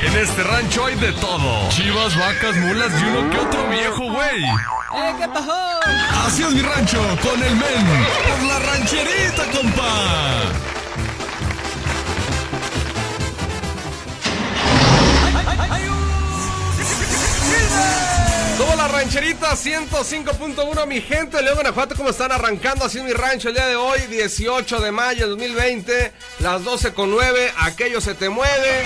En este rancho hay de todo. Chivas, vacas, mulas y uno que otro viejo, güey. ¡Eh, qué pasó! Así es mi rancho, con el men. Por la rancherita, compa. Somos la rancherita 105.1, mi gente de León, Guanajuato, ¿cómo están arrancando así mi rancho el día de hoy? 18 de mayo de 2020, las 12 con 9, aquello se te mueve.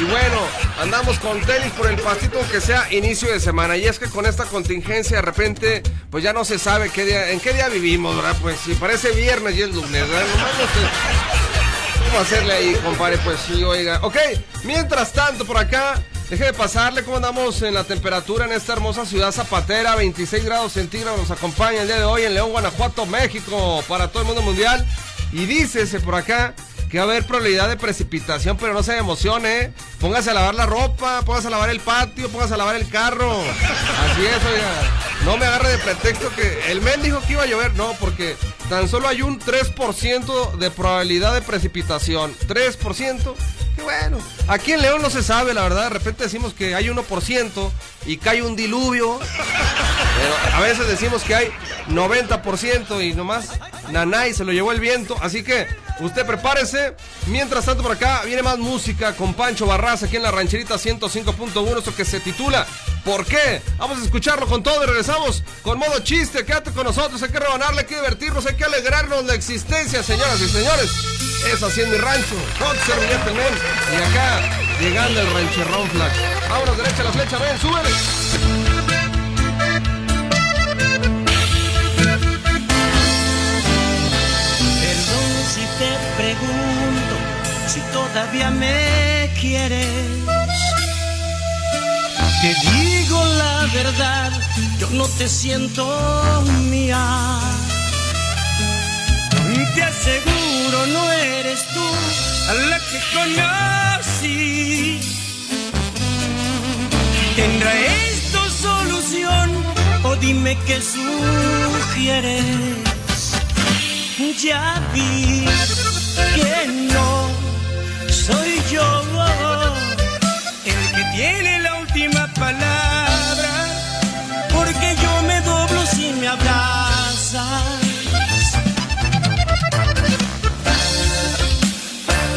Y bueno, andamos con tenis por el pastito que sea inicio de semana. Y es que con esta contingencia de repente, pues ya no se sabe qué día, en qué día vivimos, ¿verdad? Pues si parece viernes y es lunes, ¿verdad? Sé ¿Cómo hacerle ahí, compadre? Pues sí, oiga. Ok, mientras tanto por acá, deje de pasarle cómo andamos en la temperatura en esta hermosa ciudad zapatera. 26 grados centígrados nos acompaña el día de hoy en León, Guanajuato, México, para todo el mundo mundial. Y dícese por acá que va a haber probabilidad de precipitación, pero no se emocione. Póngase a lavar la ropa, póngase a lavar el patio, póngase a lavar el carro. Así es, oiga. No me agarre de pretexto que el men dijo que iba a llover. No, porque tan solo hay un 3% de probabilidad de precipitación. 3%. Bueno. Aquí en León no se sabe, la verdad. De repente decimos que hay 1% y cae un diluvio. Pero a veces decimos que hay 90% y nomás nanay se lo llevó el viento. Así que usted prepárese. Mientras tanto, por acá viene más música con Pancho Barras aquí en la rancherita 105.1. Esto que se titula ¿Por qué? Vamos a escucharlo con todo y regresamos con modo chiste. Quédate con nosotros. Hay que rebanarle, hay que divertirnos, hay que alegrarnos la existencia, señoras y señores. Es así en mi rancho. Con servilleta el. Y acá llegando el rancherrón flash. Vámonos derecha la flecha, ven, súbele. Te pregunto si todavía me quieres. Te digo la verdad, yo no te siento mía. Te aseguro no eres tú a la que conocí. ¿Tendrá esto solución o dime qué sugieres? Ya vi que no soy yo el que tiene la última palabra,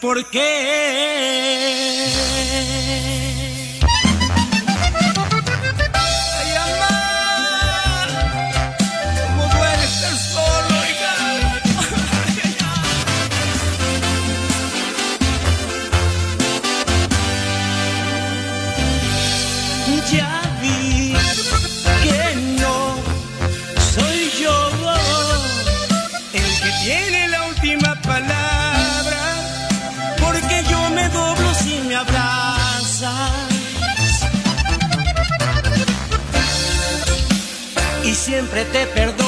¿por qué? Siempre te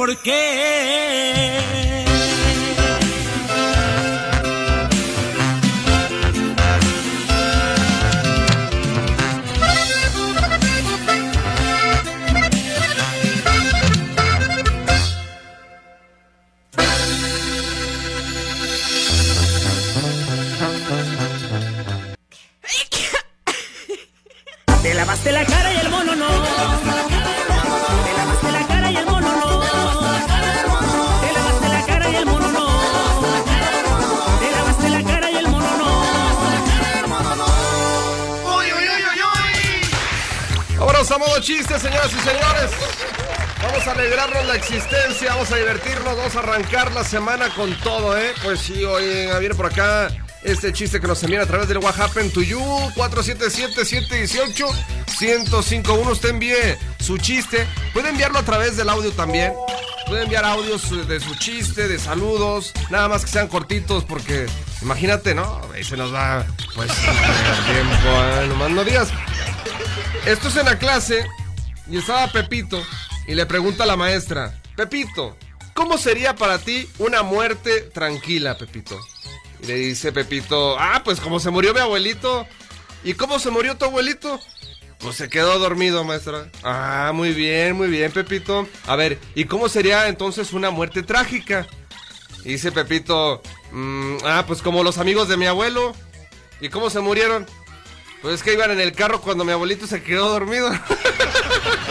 ¿por qué? Vamos a divertirnos, vamos a arrancar la semana con todo, ¿eh? Pues sí, hoy viene por acá este chiste que nos envían a través del What Happened to You 477-718-1051. Usted envíe su chiste. Puede enviarlo a través del audio también. Puede enviar audios de su chiste, de saludos, nada más que sean cortitos porque imagínate, ¿no? Ahí se nos va pues tiempo, ¿eh? nomás no digas. Esto es en la clase y estaba Pepito y le pregunta a la maestra, Pepito, ¿cómo sería para ti una muerte tranquila, Pepito? Y le dice Pepito, ah, pues como se murió mi abuelito. ¿Y cómo se murió tu abuelito? Pues se quedó dormido, maestra. Ah, muy bien, muy bien, Pepito. A ver, ¿y cómo sería entonces una muerte trágica? Dice Pepito, mm, ah, pues como los amigos de mi abuelo. ¿Y cómo se murieron? Pues es que iban en el carro cuando mi abuelito se quedó dormido.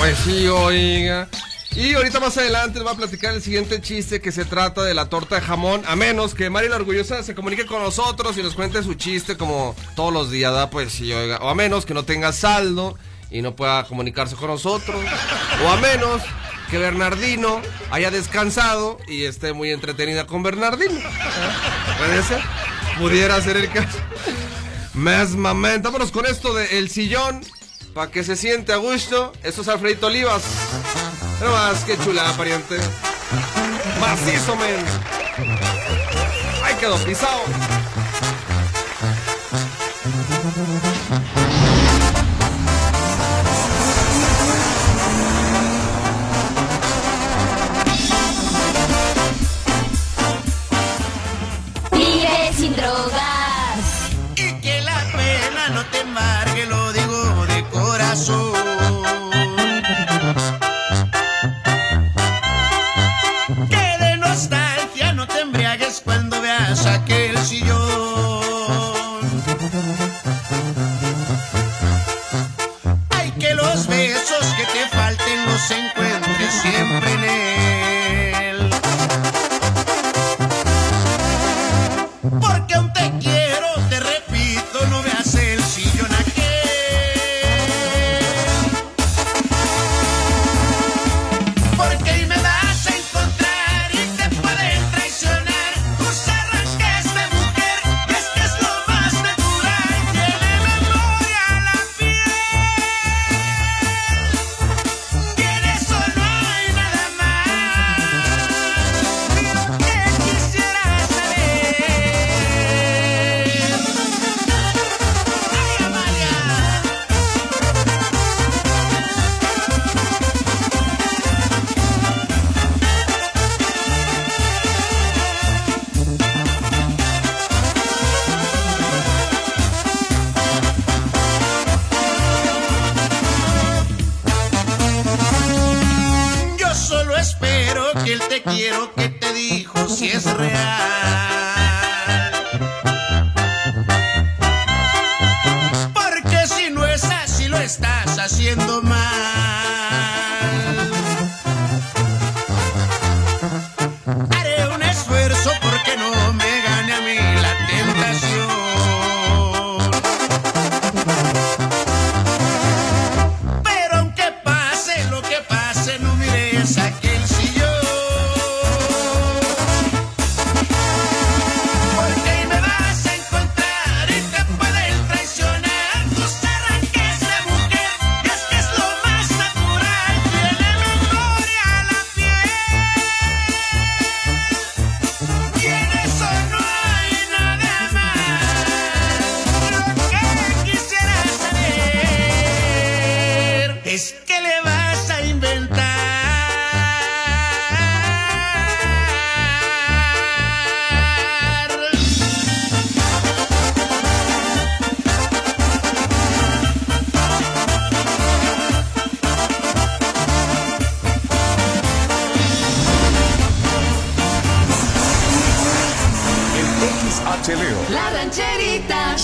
Pues sí, oiga. Y ahorita más adelante les voy a platicar el siguiente chiste que se trata de la torta de jamón. A menos que Mari la Orgullosa se comunique con nosotros y nos cuente su chiste como todos los días, ¿da? Pues sí, oiga. O a menos que no tenga saldo y no pueda comunicarse con nosotros. O a menos que Bernardino haya descansado y esté muy entretenida con Bernardino. ¿Puede ser? Pudiera ser el caso. Mesmamente. Vámonos con esto de El Sillón. Para que se siente a gusto. Esto es Alfredito Olivas. Pero más que chula, pariente. Macizo, men. Ahí quedó pisado.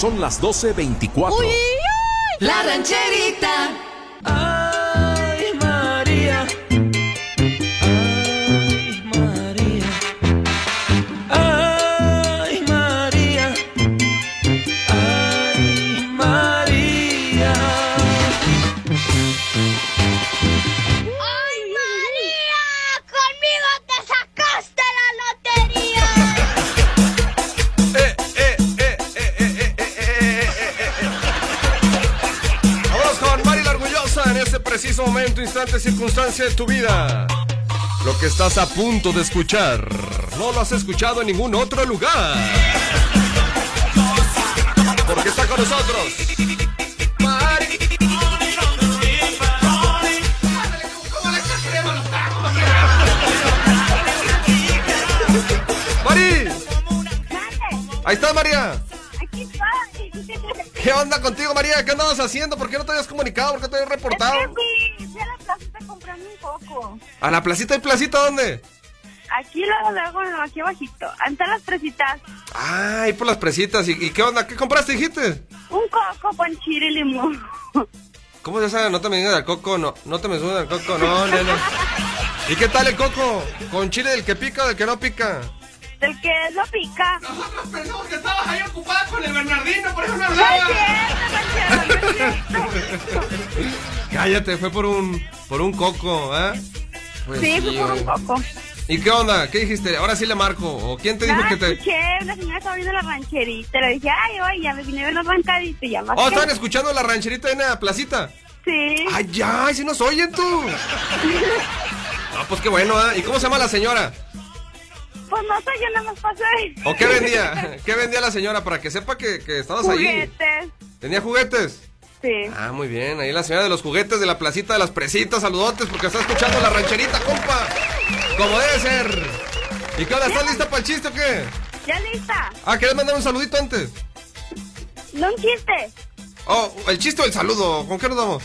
Son las 12.24. Uy, uy, uy. La rancherita. Punto de escuchar, no lo has escuchado en ningún otro lugar. Porque está con nosotros. Mari. Ahí estás, María. ¿Qué onda contigo, María? ¿Qué andabas haciendo? ¿Por qué no te habías comunicado? ¿Por qué te habías reportado? ¿A la placita y placita dónde? Aquí luego, luego, no, aquí abajito. Ante las presitas. Ay, por las presitas. ¿Y, y qué onda? ¿Qué compraste, dijiste? Un coco con chile y limón. ¿Cómo se sabe? No te me digas del coco, no. No te me subas del coco, no, nena. ¿Y qué tal el coco? ¿Con chile del que pica o del que no pica? Del que no pica. Nosotros pensamos que estabas ahí ocupada con el Bernardino, por eso no hablaba. no es cierto, no es cierto. Cállate, fue por un por un coco, ¿eh? Pues Sí, fue oye. un coco. ¿Y qué onda? ¿Qué dijiste? Ahora sí le marco. ¿O quién te dijo No, que te.? escuché, una señora estaba viendo la rancherita. Le dije, ay, oye, ya me vine a ver la rancherita y ya más. Oh, estaban escuchando la rancherita en la placita. Sí. ¡Ay, ya! ¡Ay, si nos oyen tú! Ah, pues qué bueno, ¿eh? ¿Y cómo se llama la señora? Pues no sé, yo nada más pasé. ¿O qué vendía? ¿Qué vendía la señora para que sepa que, que estabas ahí? Juguetes. ¿Tenía juguetes? Sí. Ah, muy bien. Ahí la señora de los juguetes de la placita de las presitas. Saludotes porque está escuchando la rancherita, compa. Como debe ser. ¿Y qué onda? ¿Estás lista para el chiste o qué? Ya lista. Ah, ¿querés mandar un saludito antes? No un chiste. Oh, el chiste o el saludo. ¿Con qué nos damos?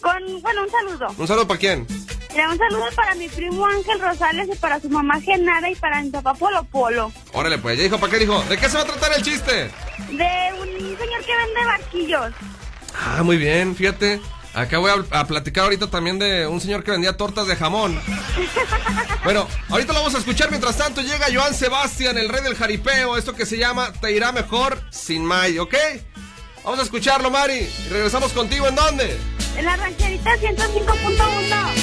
Con, bueno, un saludo. ¿Un saludo para quién? Mira, un saludo para mi primo Ángel Rosales y para su mamá Genara y para mi papá Polo Polo. Órale, pues. ¿Ya dijo para qué dijo? ¿De qué se va a tratar el chiste? De un señor que vende barquillos. Ah, muy bien, fíjate. Acá voy a, platicar ahorita también de un señor que vendía tortas de jamón. Bueno, ahorita lo vamos a escuchar. Mientras tanto, llega Joan Sebastián, el rey del jaripeo. Esto que se llama Te irá mejor sin May, ¿ok? Vamos a escucharlo, Mari. Y regresamos contigo. ¿En dónde? En la rancherita 105.1.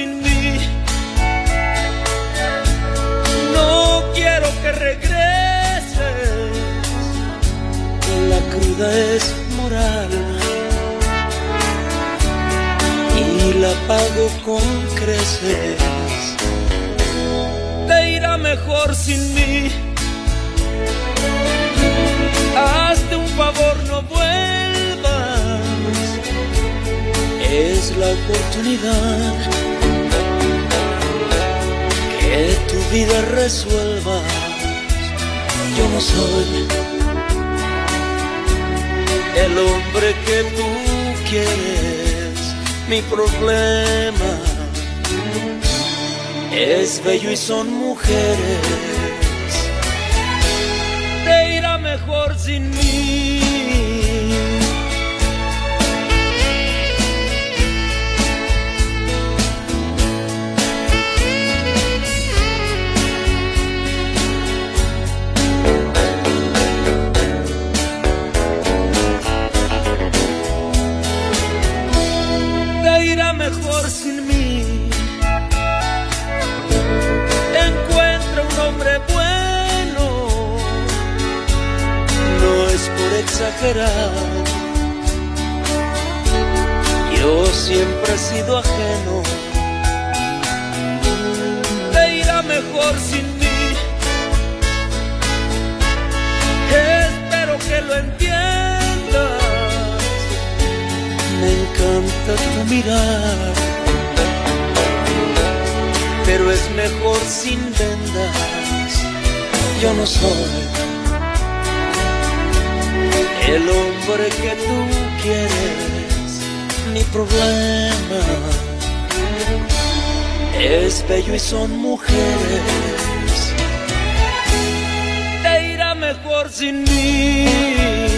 sin mí. No quiero que regreses, la cruda es moral y la pago con creces. Te irá mejor sin mí. Hazte un favor, no vuelvas es la oportunidad que tu vida resuelva. Yo no soy el hombre que tú quieres, mi problema es bello y son mujeres. Te irá mejor sin mí. Exagerar. Yo siempre he sido ajeno. Te irá mejor sin mí. Espero que lo entiendas me encanta tu mirar, pero es mejor sin vendas. Yo no soy el hombre que tú quieres, mi problema es bello y son mujeres. Te irá mejor sin mí.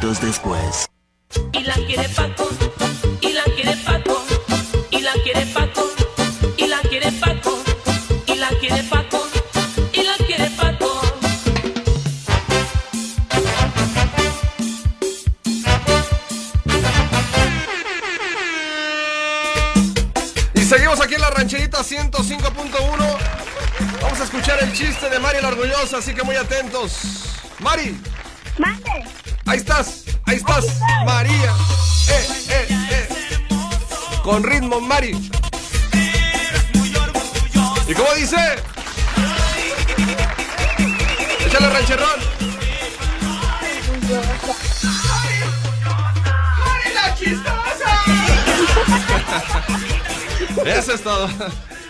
Después. Y la quiere Paco, y la quiere Paco, y la quiere Paco, y la quiere Paco, y la quiere Paco, y la quiere Paco. Y seguimos aquí en la rancherita 105.1. Vamos a escuchar el chiste de Mari la Orgullosa, así que muy atentos. Mari, Mande. Ahí estás, ahí estás, María. Eh, eh, eh. Con ritmo, Mari. ¿Y cómo dice? Échale rancherrón. Eso es todo.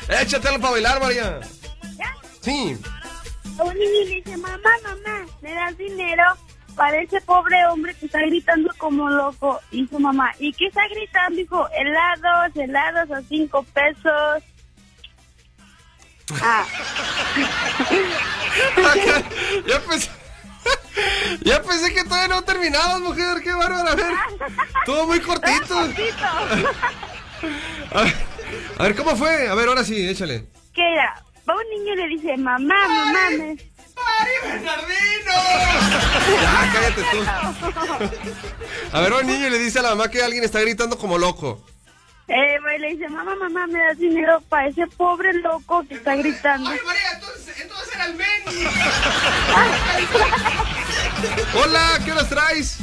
Échatelo para bailar, María. ¿Ya? Sí. Un niño le dice, mamá, mamá, ¿me das dinero para ese pobre hombre que está gritando como loco? Y su mamá, ¿y qué está gritando? Dijo, helados, helados a cinco pesos. Ah, ya pensé. Ya pensé que todavía no terminabas, mujer. Qué bárbara. A ver. Todo muy cortito. A ver, a ver, ¿cómo fue? A ver, ahora sí, échale. que era, va un niño y le dice, mamá, mamá, me... Ya, cállate tú. A ver, un niño le dice a la mamá que alguien está gritando como loco. Eh, güey, le dice, mamá, mamá, ¿me das dinero para ese pobre loco que está gritando? María, entonces, entonces era el Benny. Hola, ¿qué horas traes?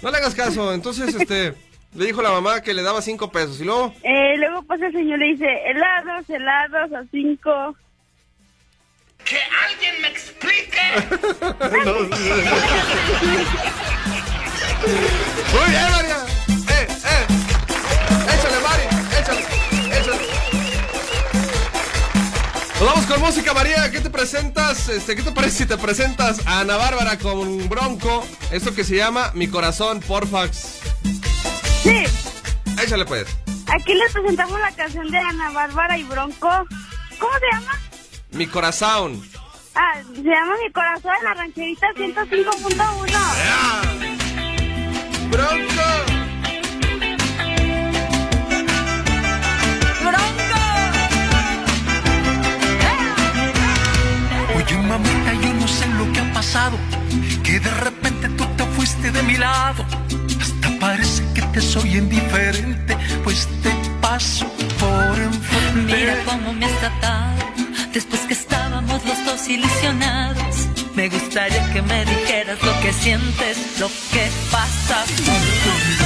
No le hagas caso. Entonces, este, le dijo la mamá que le daba cinco pesos. Y luego, Eh, luego pasa el señor y le dice, helados, helados a cinco. ¡Que alguien me explique! Muy bien, María. Eh, eh. Échale, Mari. Échale. Échale. Nos vamos con música, María. ¿Qué te presentas? Este, ¿Qué te parece si te presentas a Ana Bárbara con Bronco? Esto que se llama Mi Corazón, Porfax. Sí, Échale, pues. aquí les presentamos la canción de Ana Bárbara y Bronco. ¿Cómo se llama? Mi Corazón. Ah, se llama Mi Corazón en la rancherita 105.1. Bronco. Oye, mamita, yo no sé lo que ha pasado. Que de repente tú te fuiste de mi lado. Hasta parece que te soy indiferente. Pues te paso por enfrente. Mira cómo me has tratado después que estábamos los dos ilusionados. Me gustaría que me dijeras lo que sientes, lo que pasa tu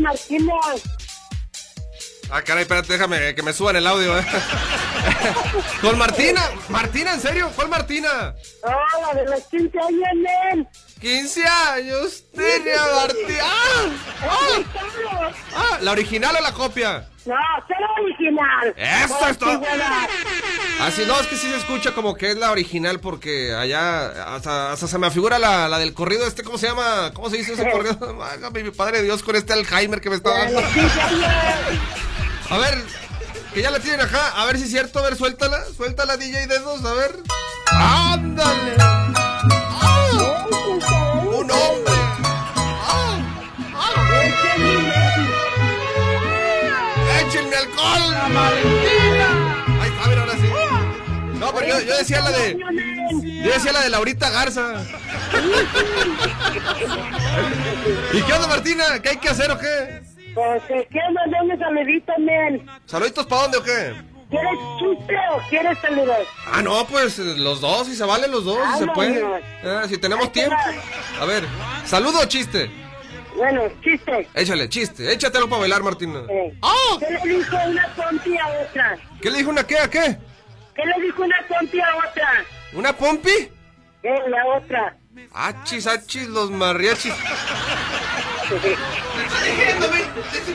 Martina. Ah, caray, espérate, déjame que me suban el audio, ¿eh? Con Martina. Martina, ¿en serio? ¿Cuál Martina? Oh, la de los 15 años, men. 15 años tenía Martina. ¡Ah! ¡Ah! ¡Ah! ¿La original o la copia? No, soy la original. Eso es todo. Así no, es que sí se escucha como que es la original porque allá hasta, hasta se me figura la, la del corrido este, ¿cómo se llama? ¿Cómo se dice ese corrido? Válgame, mi padre Dios con este Alzheimer que me está de dando. los 15 años. A ver, que ya la tienen acá, a ver si es cierto, a ver, suéltala, suéltala DJ Dedos, a ver. ¡Ándale! ¡Échenme alcohol! ¡La Valentina! Ahí está, mira, ahora sí. No, pero yo, yo decía la de. Yo decía la de Laurita Garza. ¿Y qué onda, Martina? ¿Qué hay que hacer o qué? Pues te quiero mandar un saludito, men. ¿Saluditos para dónde o qué? ¿Quieres chiste o quieres saludos? Ah, no, pues los dos, si se valen los dos, si se puede. Eh, si tenemos tiempo. A ver, ¿saludo o chiste? Bueno, chiste. Échale, chiste. Échatelo para bailar, Martina. Eh, ¡Ah! ¿Qué le dijo una pompi a otra? ¿Qué le dijo una qué a qué? ¿Qué le dijo una pompi a otra? ¿Una pompi? Eh, la otra. Achis, achis, los mariachis.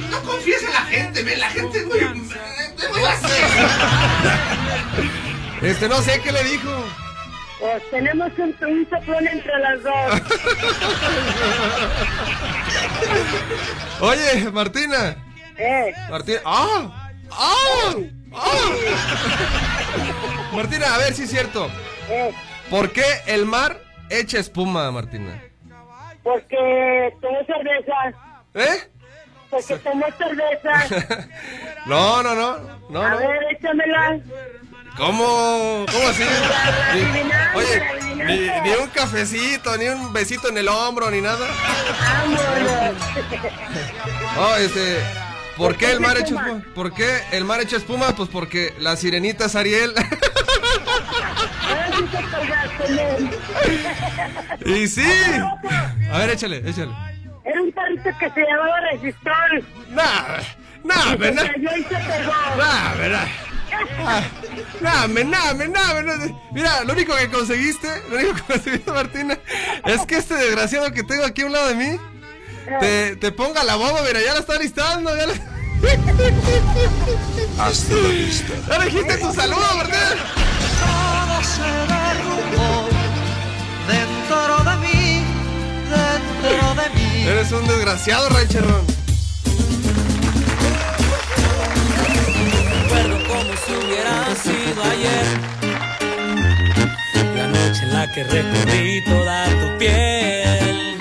No confíes en la gente, ve, la gente es muy... Este, no sé qué le dijo. Pues tenemos un, un soplón entre las dos. Oye, Martina. Eh, Martina. ¡Ah! ¡Ah! ¡Ah! Martina, a ver si es cierto. eh, ¿Por qué el mar echa espuma, Martina? porque tomó cerveza. ¿Eh? Porque tomó cerveza. No, no, no. No, A no. ver, échamela. ¿Cómo? ¿Cómo así? Ni- oye, ni, ni un cafecito, ni un besito en el hombro, ni nada. Oh, este. ¿Por qué el mar echa espuma? ¿Por qué el mar echa espuma? Pues porque la sirenita es Ariel. Men. y sí. A ver, échale, échale. Era un perrito que se llamaba Resistol. Nah, nah, verdad. Nah, verdad. Nah, me, nah, me, nah, me, nah. Mira, lo único que conseguiste, lo único que conseguiste, Martina, es que este desgraciado que tengo aquí a un lado de mí, te, te ponga la bomba, mira, ya la está listando, ya la... Hasta la vista. Ya le dijiste tu saludo, Martina. Todo se derrumbó dentro de mí, dentro de mí. Eres un desgraciado, rancherón. Ayer. La noche en la que recorrí toda tu piel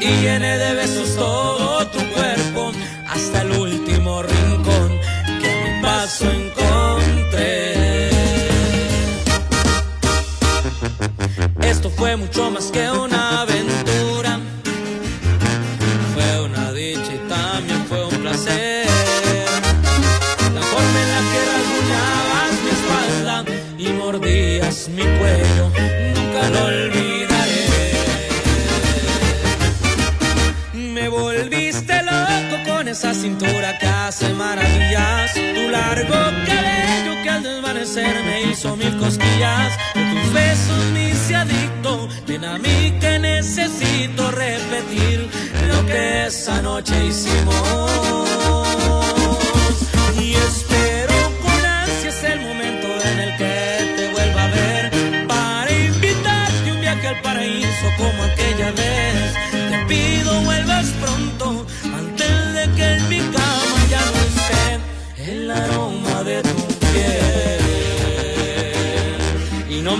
y llené de besos todo tu cuerpo hasta el último rincón que a mi paso encontré. Esto fue mucho más que una largo cabello que al desvanecer me hizo mil cosquillas. De tus besos me hice adicto. Ven a mí que necesito repetir lo que esa noche hicimos.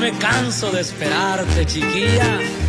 Me canso de esperarte, chiquilla.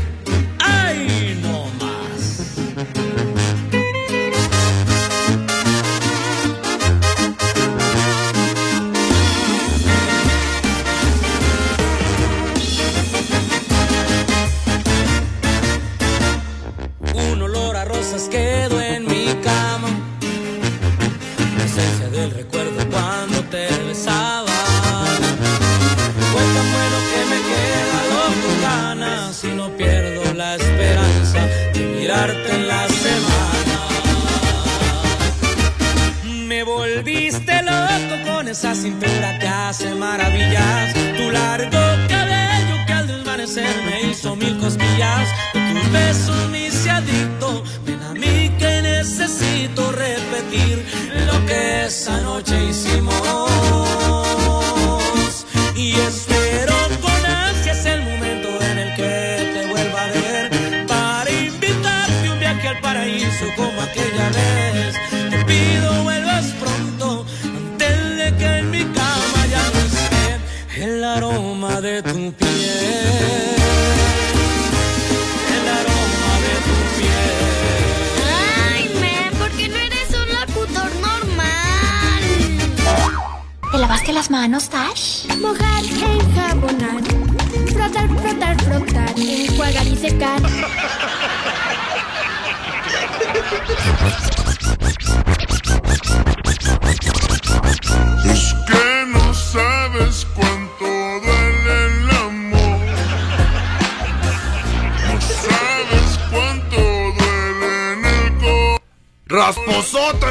¡Rasposote!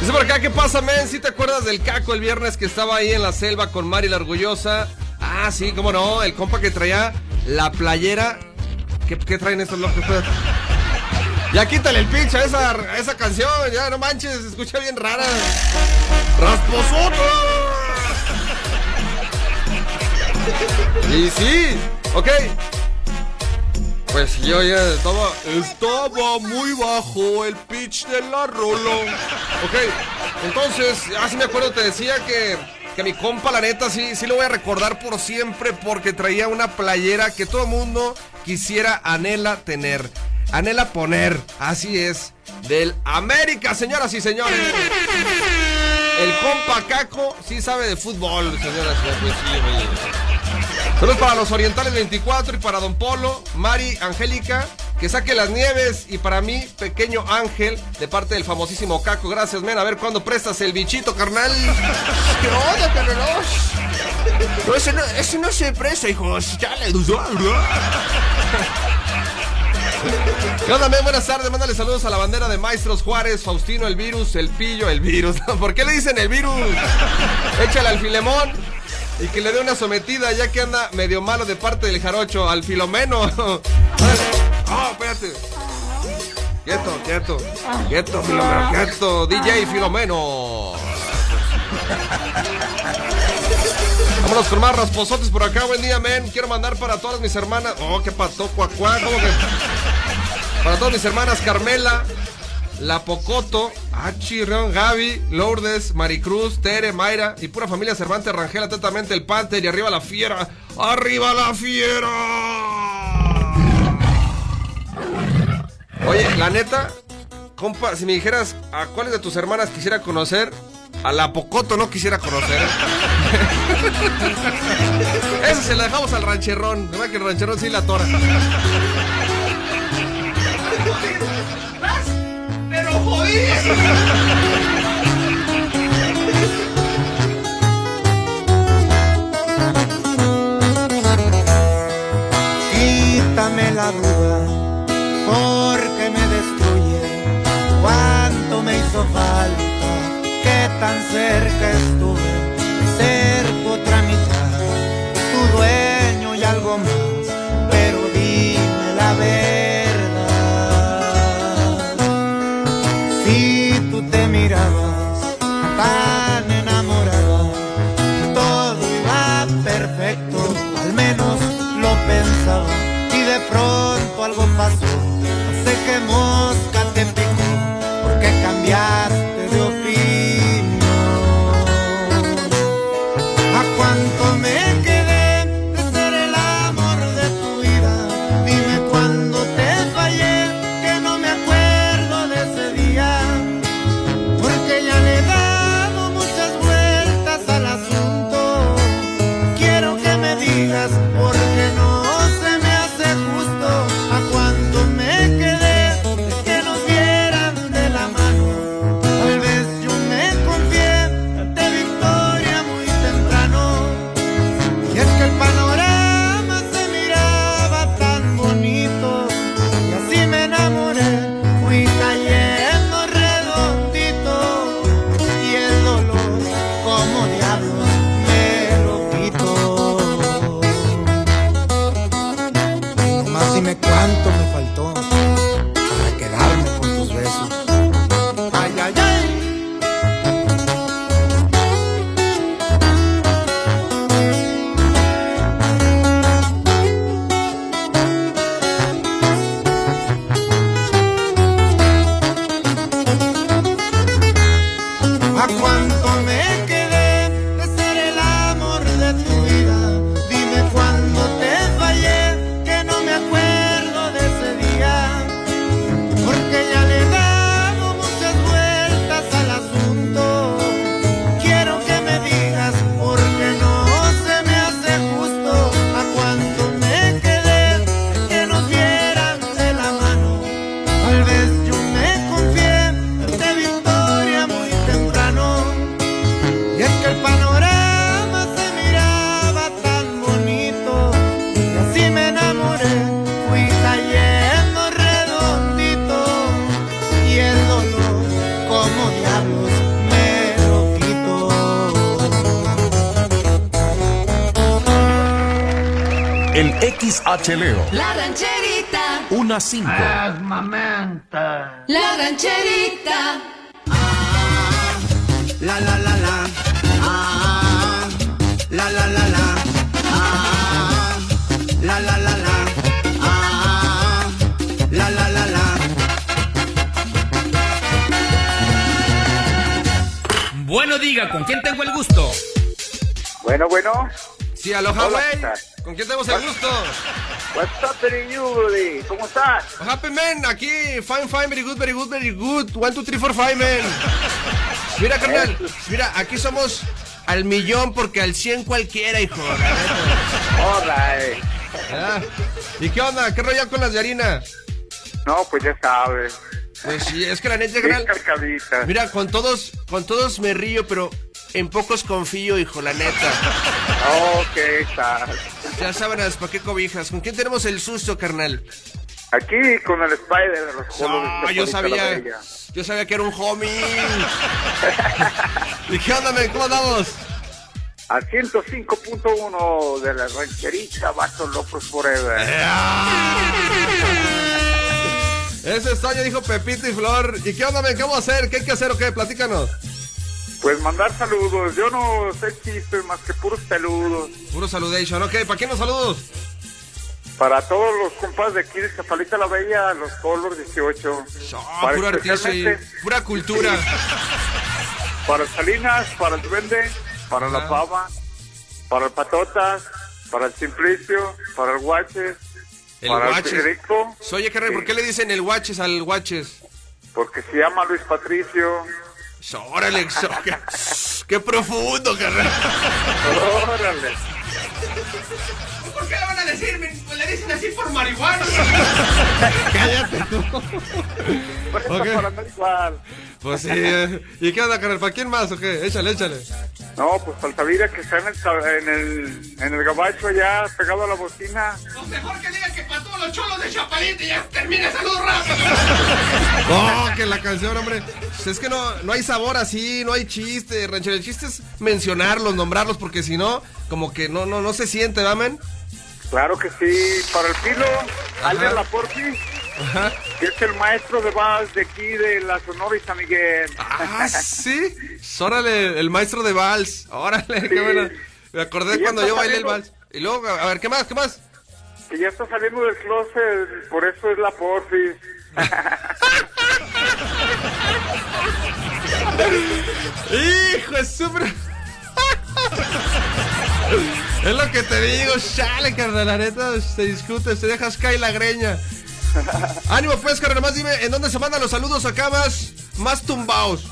Dice por acá, ¿qué pasa, men? ¿Sí te acuerdas del caco el viernes que estaba ahí en la selva con Mari la Orgullosa? Ah, sí, cómo no, el compa que traía la playera. ¿Qué, traen estos locos? Espérate. Ya quítale el pinche esa, a esa canción, ya no manches, se escucha bien rara. ¡Rasposote! Y sí, ok. Pues yo ya estaba, estaba muy bajo el pitch de la rolo. Ok, entonces, así me acuerdo, te decía que, que mi compa, la neta, sí, sí lo voy a recordar por siempre porque traía una playera que todo mundo quisiera anhela tener. Anhela poner, así es, del América, señoras y señores. El compa Caco sí sabe de fútbol, señoras y señores. Saludos para los Orientales 24 y para Don Polo, Mari, Angélica, que saque las nieves y para mí, pequeño ángel, de parte del famosísimo Caco. Gracias, men. A ver cuándo prestas el bichito, carnal. ¿Qué onda, carnalos? No, ese no, ese no se presta, hijos. Ya le ¿Qué onda, men? Buenas tardes. Mándale saludos a la bandera de Maestros Juárez, Faustino, el virus, el pillo, el virus. ¿Por qué le dicen el virus? Échale al filemón. Y que le dé una sometida ya que anda medio malo de parte del jarocho, al filomeno. Oh, espérate. Quieto, quieto. Quieto, filomeno, quieto. DJ Filomeno. Vámonos con más rasposotes por acá. Buen día, men. Quiero mandar para todas mis hermanas. Oh, qué pato, cuacuá. ¿Cómo que? Para todas mis hermanas Carmela, La Pocoto, Achirreón, Gaby, Lourdes, Maricruz, Tere, Mayra y pura familia Cervantes Rangel. Atentamente el Panther y arriba la fiera. ¡Arriba la fiera! Oye, la neta, compa, si me dijeras a cuáles de tus hermanas quisiera conocer, a la Pocoto no quisiera conocer. Eso se la dejamos al rancherrón. ¿Verdad que el rancherrón sí la tora? Jodí. Quítame la duda, porque me destruye. Cuánto me hizo falta, que tan cerca estuve La rancherita. Una 5. La rancherita. La la la la. Ah, la la la la. Ah, la la la la. Ah, la la la la. Bueno, diga, ¿con quién tengo el gusto? Bueno, bueno. Sí, aloha, güey. ¿Con quién tenemos el gusto? What's happening you, Rudy? ¿Cómo estás? What happened, man? Aquí, fine, fine, very good, very good, very good. One, two, three, four, five, man. Mira, carnal, mira, aquí somos al millón porque al 100 cualquiera, hijo. Alright. Ah, ¿Y qué onda? ¿Qué rollo con las de harina? No, pues ya sabes. Pues sí, es que la neta, carnal. Mira, con todos, con todos me río, pero en pocos confío, hijo, la neta. Ok, está. Ya saben para qué cobijas. ¿Con quién tenemos el susto, carnal? Aquí con el Spider Ah, yo sabía. Yo sabía que era un homie. ¿Y qué onda, men? ¿Cómo andamos? A 105.1 de la rancherita Vatos Locos Forever. Ese extraño dijo Pepito y Flor. ¿Y qué onda, men? ¿Qué vamos a hacer? ¿Qué hay que hacer o qué? Platícanos. Pues mandar saludos. Yo no sé chistes más que puros saludos. Puro saludation. Ok, ¿para quién los saludos? Para todos los compas de aquí de Chapalita la Bella, los Colors 18. Ah, Para puro artista y especialmente pura cultura. Para Salinas, para el Duende, para la Pava, para el Patotas, para el Simplicio, para el Guaches, El para Guaches. el Federico, Oye, carnal, ¿por qué le dicen el guaches al guaches? porque se llama Luis Patricio. Órale, so- qué, qué profundo, carnal. Órale. ¿Por qué le van a decir? Dicen así por marihuana. Cállate tú. Pues Ok. para andar igual. Pues sí. eh. ¿Y qué onda, carnal? ¿Para quién más o qué? Échale, échale. No, pues Saltavira que está en el, en el, en el gabacho allá, pegado a la bocina. Pues mejor que diga que para todos los cholos de Chapalita y ya termina salud rápido. Oh, que la canción, hombre. Pues Es que no, no hay sabor así, no hay chiste, ranchero. El chiste es mencionarlos, nombrarlos, porque si no, como que no, no, no se siente, ¿damen? Claro que sí, para el Pilo, alias La Porfi, Ajá. que es el maestro de vals de aquí de la Sonora y San Miguel. Ah, sí. Órale, el maestro de vals. Órale, qué bueno. Me acordé cuando yo bailé el vals. Y luego, a ver, ¿qué más? ¿Qué más? Que ya está saliendo del closet, por eso es La Porfi. Hijo, es súper. Es lo que te digo, chale, carnal, la neta, se discute, se dejas caer la greña. Ánimo, pues, carnal, más dime, ¿en dónde se mandan los saludos acá más, más tumbaos?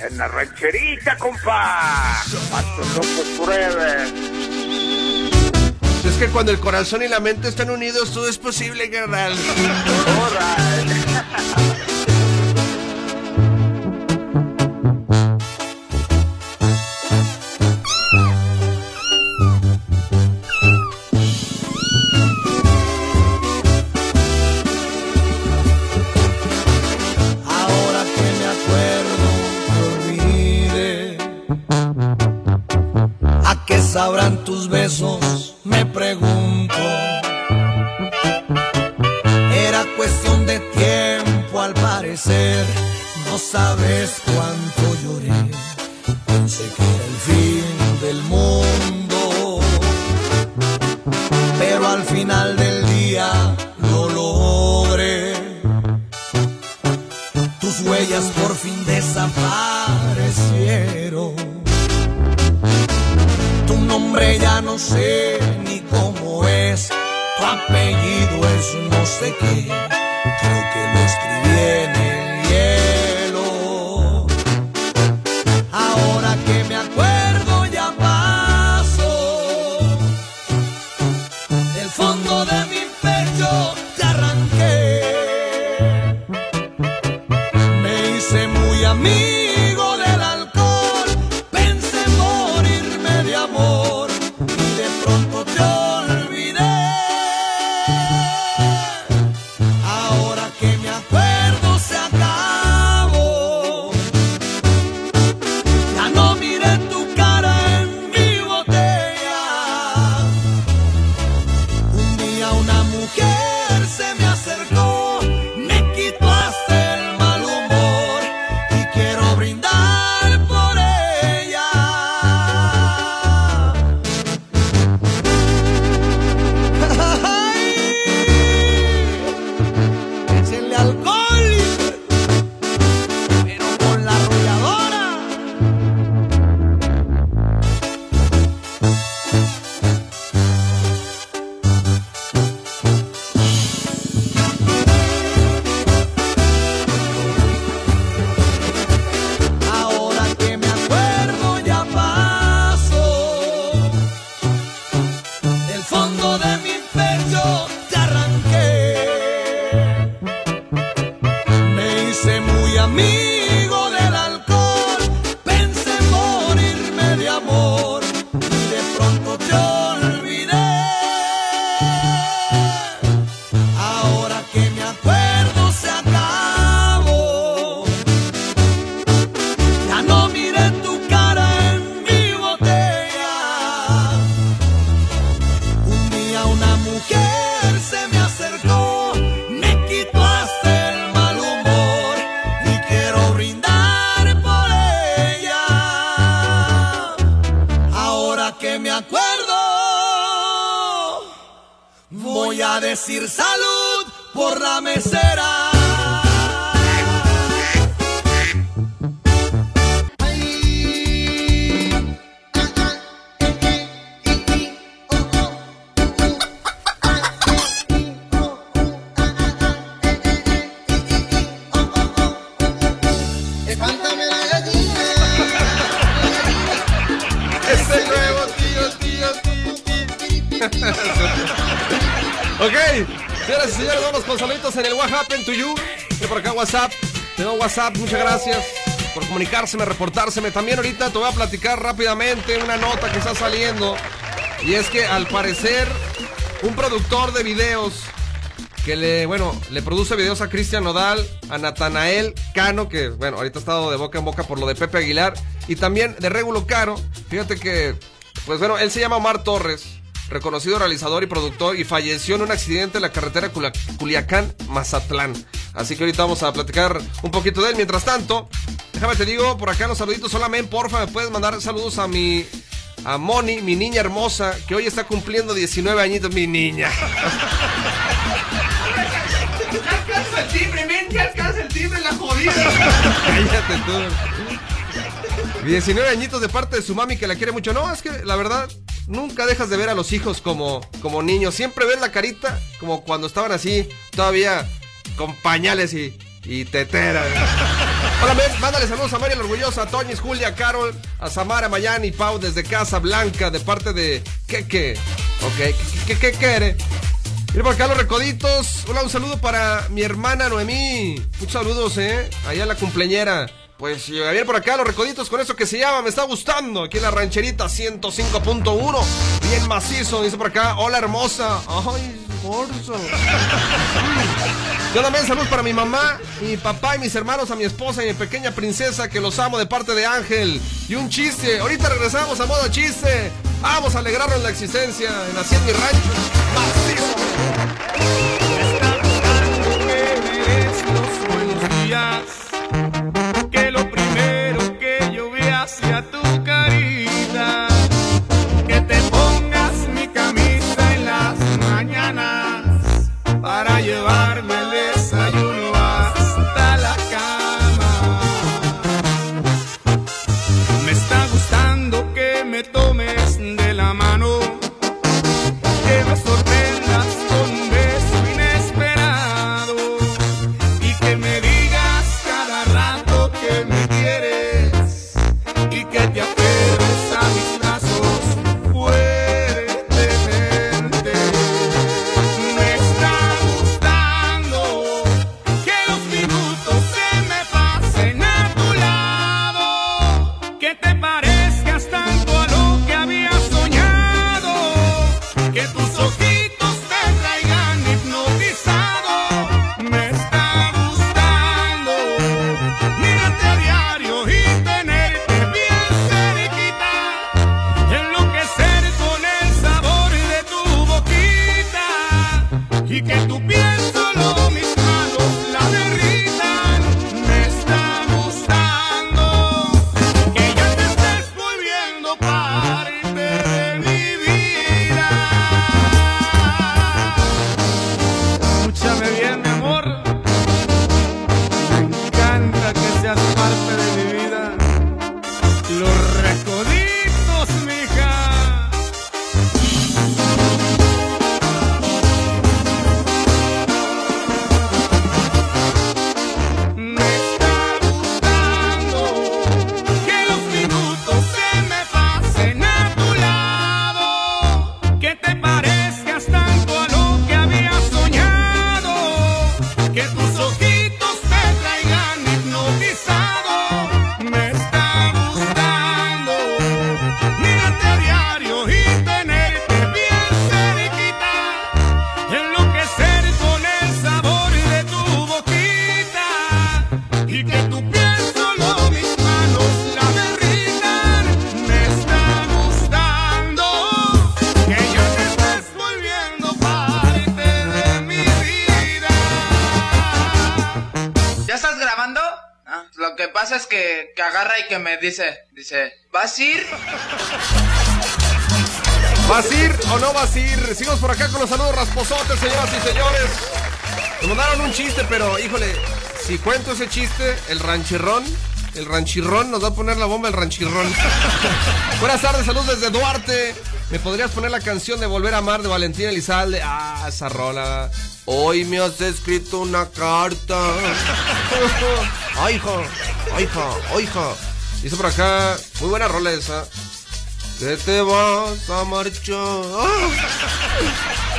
En la rancherita, compa. Locos Forever. Es que cuando el corazón y la mente están unidos, todo es posible, carnal. a decir salud por la mesera. En el What Happened to You. Por acá WhatsApp. Tengo WhatsApp, muchas gracias por comunicárseme, reportárseme. También ahorita te voy a platicar rápidamente una nota que está saliendo. Y es que al parecer un productor de videos que le, bueno, le produce videos a Cristian Nodal, a Natanael Cano, que, bueno, ahorita ha estado de boca en boca por lo de Pepe Aguilar, y también de Regulo Caro. Fíjate que, pues bueno, él se llama Omar Torres, reconocido realizador y productor, y falleció en un accidente en la carretera Culiacán-Mazatlán. Así que ahorita vamos a platicar un poquito de él. Mientras tanto, déjame te digo, por acá los saluditos solamente, porfa, me puedes mandar saludos a mi... A Moni, mi niña hermosa, que hoy está cumpliendo 19 añitos, mi niña. alcanza el timbre, men, ya alcanza el timbre, la jodida. Cállate tú. 19 añitos de parte de su mami que la quiere mucho. No, es que la verdad, nunca dejas de ver a los hijos como, como niños. Siempre ves la carita como cuando estaban así, todavía con pañales y, y teteras. Hola, men, mándale saludos a María la Orgullosa, a Toñis, Julia, Carol, a Samara, Mayani, Pau desde Casa Blanca de parte de Keke. Ok, ¿qué, qué, quiere? Mira por acá los recoditos. Hola, un saludo para mi hermana Noemí. Muchos saludos, ¿eh? Allá la cumpleañera. Pues bien por acá los recoditos con eso que se llama Me está gustando. Aquí en la rancherita 105.1. Bien macizo. Dice por acá. Hola, hermosa. Ay, gorzo. Yo también saludos para mi mamá, mi papá y mis hermanos, a mi esposa y mi pequeña princesa que los amo de parte de Ángel. Y un chiste. Ahorita regresamos a modo chiste. Vamos a alegrarnos la existencia en Hacienda mi rancho. los buenos días. Que agarra y que me dice, dice, ¿vas a ir? ¿Vas a ir o no vas a ir? Seguimos por acá con los saludos rasposotes, señoras y señores. Nos mandaron un chiste, pero híjole, si cuento ese chiste, el ranchirrón, el ranchirrón nos va a poner la bomba el ranchirrón. Buenas tardes, saludos desde Duarte. ¿Me podrías poner la canción de Volver a Amar de Valentina Elizalde? Ah, esa rola. Hoy me has escrito una carta. Ay, hija, ay, hija, ay. Dice por acá, muy buena rola esa. Que te vas a marchar.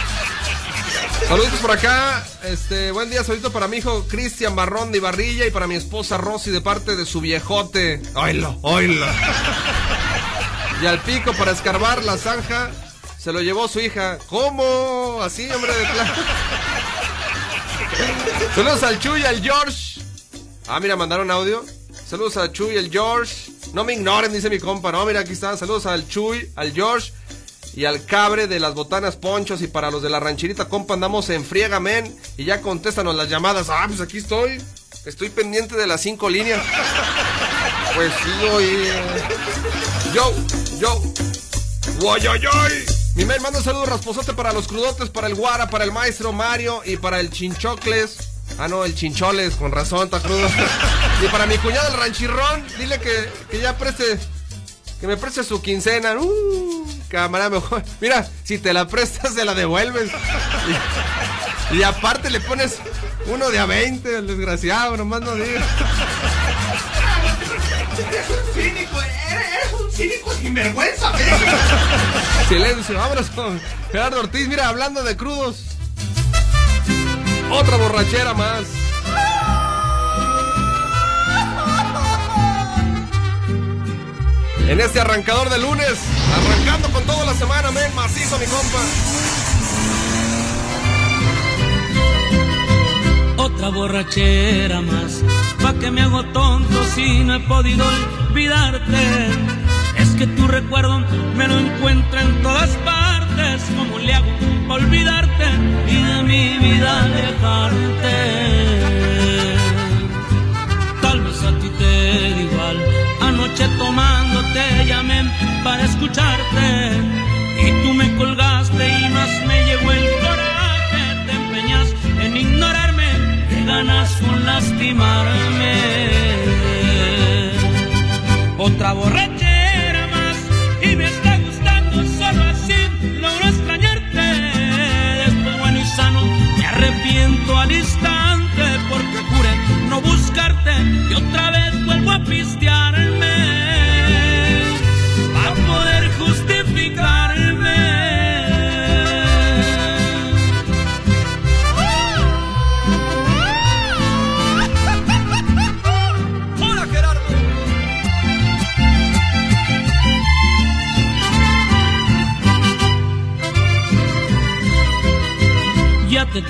Saluditos por acá. Este, buen día, saludito para mi hijo Cristian Barrón de Ibarrilla y para mi esposa Rosy de parte de su viejote. Oilo, oilo. Y al pico para escarbar la zanja se lo llevó su hija. ¿Cómo? Así, hombre de plan. Saludos al Chuy y al George. Ah, mira, mandaron audio. Saludos al Chuy y al George. No me ignoren, dice mi compa. No, mira, aquí está. Saludos al Chuy, al George y al Cabre de las botanas ponchos. Y para los de la rancherita, compa, andamos en friega, men. Y ya contéstanos las llamadas. Ah, pues aquí estoy. Estoy pendiente de las cinco líneas. Pues sí, oye. Yo, yo. Guayayoy. Mi men manda un saludo rasposote para los crudotes, para el Guara, para el maestro Mario y para el Chinchocles. Ah, no, el Chincholes, con razón, está crudo. y para mi cuñado el Ranchirrón, dile que, que ya preste, que me preste su quincena. Uh, cámara, mejor. Mira, si te la prestas, se la devuelves. Y, y aparte le pones uno de a 20, el desgraciado, nomás no digas. Eres un cínico, eres un cínico sinvergüenza, Silencio, vámonos con Gerardo Ortiz. Mira, hablando de crudos. Otra borrachera más. En este arrancador de lunes, arrancando con toda la semana, men, macizo mi compa. Otra borrachera más, pa' que me hago tonto si no he podido olvidarte. Es que tu recuerdo me lo encuentro en todas partes, como le hago pa' olvidarte y de mi vida alejarte? Tal vez a ti te da igual, anoche tomando llamé para escucharte y tú me colgaste y más me llegó el coraje, te empeñas en ignorarme, te ganas con lastimarme. Otra borrachera más y me está gustando solo así logro extrañarte. Después bueno y sano me arrepiento al instante porque juré no buscarte y otra vez vuelvo a pistearme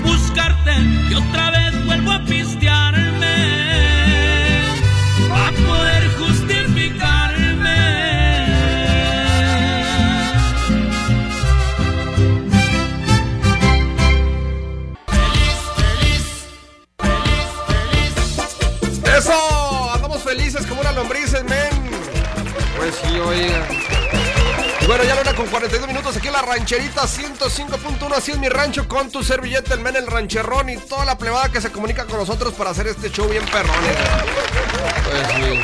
no buscarte y otra vez vuelvo a pistearme a poder justificarme. ¡Eso! Andamos felices como una lombrices, men. Pues sí, oiga. Bueno, ya luna con 42 minutos aquí en la rancherita 105.1. Así es mi rancho con tu servilleta, el men, el rancherrón y toda la plebada que se comunica con nosotros para hacer este show bien perrones. Pues sí.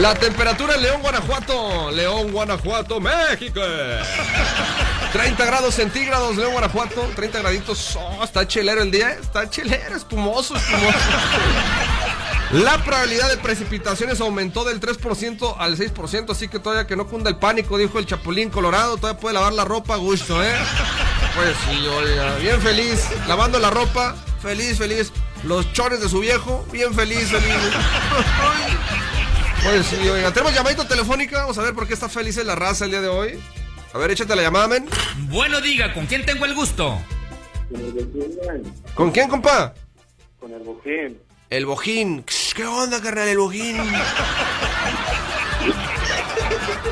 La temperatura en León, Guanajuato. León, Guanajuato, México. 30 grados centígrados, León, Guanajuato. 30 graditos. Oh, está chelero el día. ¿eh? Está chelero, espumoso, espumoso. La probabilidad de precipitaciones aumentó del 3% al 6%, así que todavía que no cunda el pánico, dijo el Chapulín Colorado. Todavía puede lavar la ropa a gusto, ¿eh? Pues sí, oiga, bien feliz. Lavando la ropa, feliz, feliz. Los chores de su viejo, bien feliz, feliz. Pues sí, oiga, tenemos llamadita telefónica. Vamos a ver por qué está feliz en la raza el día de hoy. A ver, échate la llamada, men. Bueno, diga, ¿con quién tengo el gusto? ¿Con quién, compa? Con el bojín. El bojín. ¿Qué onda, carnal, el bojín?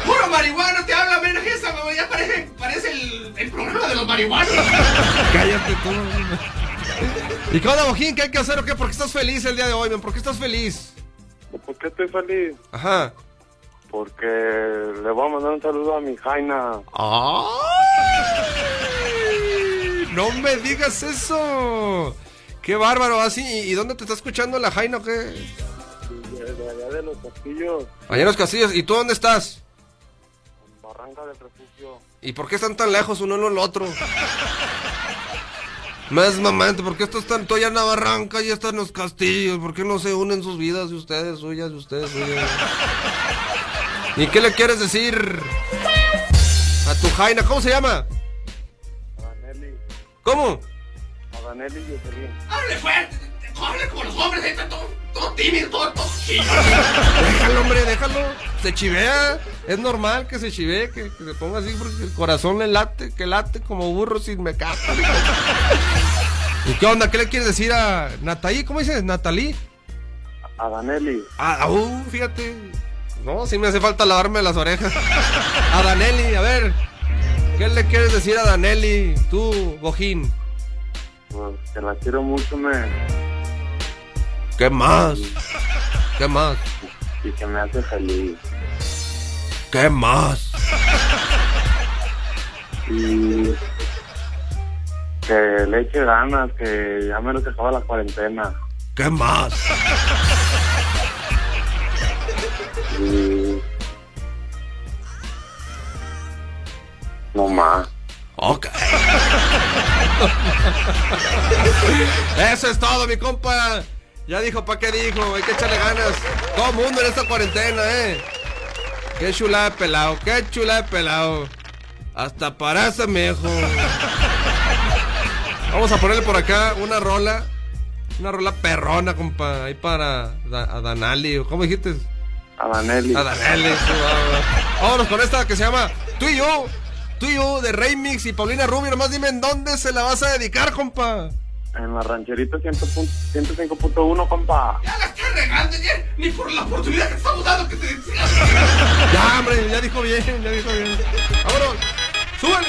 ¡Puro marihuano te habla, men! Esa, mamá, ya parece, parece el, el programa de los marihuanos. Cállate tú. ¿Y qué onda, bojín? ¿Qué hay que hacer o qué? ¿Por qué estás feliz el día de hoy, men? ¿Por qué estás feliz? ¿Por qué estoy feliz? Ajá. Porque le voy a mandar un saludo a mi Jaina. ¡Ay! No me digas eso. Qué bárbaro, así. ¿Y dónde te está escuchando la Jaina o qué? De, allá de los castillos, Allá en los castillos. ¿Y tú dónde estás? Barranca del Refugio. ¿Y por qué están tan lejos uno en el otro? Más mamante, ¿por qué estos están allá en la barranca y están en los castillos? ¿Por qué no se unen sus vidas de ustedes, suyas, de ustedes, suyas? ¿Y qué le quieres decir a tu Jaina? ¿Cómo se llama? Adaneli. ¿Cómo? Adaneli y Jocelyn. ¡Hable fuerte! ¡Hable como los hombres! Ahí está todo, todo tímido, todo, todo chido. Déjalo, hombre, déjalo. Se chivea. Es normal que se chivee, que, que se ponga así porque el corazón le late, que late como burro sin mecato. ¿Y qué onda? ¿Qué le quieres decir a Natalie? ¿Cómo dices? ¿Natalí? Adaneli. Ah, uh, fíjate. No, sí me hace falta lavarme las orejas. A Danelli, a ver. ¿Qué le quieres decir a Danelli? Tú, Bojín. Pues, que la quiero mucho, me. ¿Qué más? ¿Qué más? Y que me hace feliz. ¿Qué más? Y. Que le eche ganas, que ya menos que acaba la cuarentena. ¿Qué más? Y. No más. Ok. Eso es todo, mi compa. Ya dijo, ¿pa' qué dijo? Hay que echarle ganas. Todo mundo en esta cuarentena, ¿eh? Qué chula de pelado, qué chula de pelado. Hasta parece, mijo. Vamos a ponerle por acá una rola. Una rola perrona, compa. Ahí para Da- a Danali. ¿o ¿Cómo dijiste? Adaneli. A Danali. sí, va, va. Vámonos con esta que se llama Tú y yo. Tú y yo de Remix y Paulina Rubio. Nomás dime en dónde se la vas a dedicar, compa. En la rancherita 100 pun- 105.1, compa. Ya la estás regando, ya, ni por la oportunidad que estamos dando que te Ya, hombre, ya dijo bien, ya dijo bien. Vámonos. Súbele.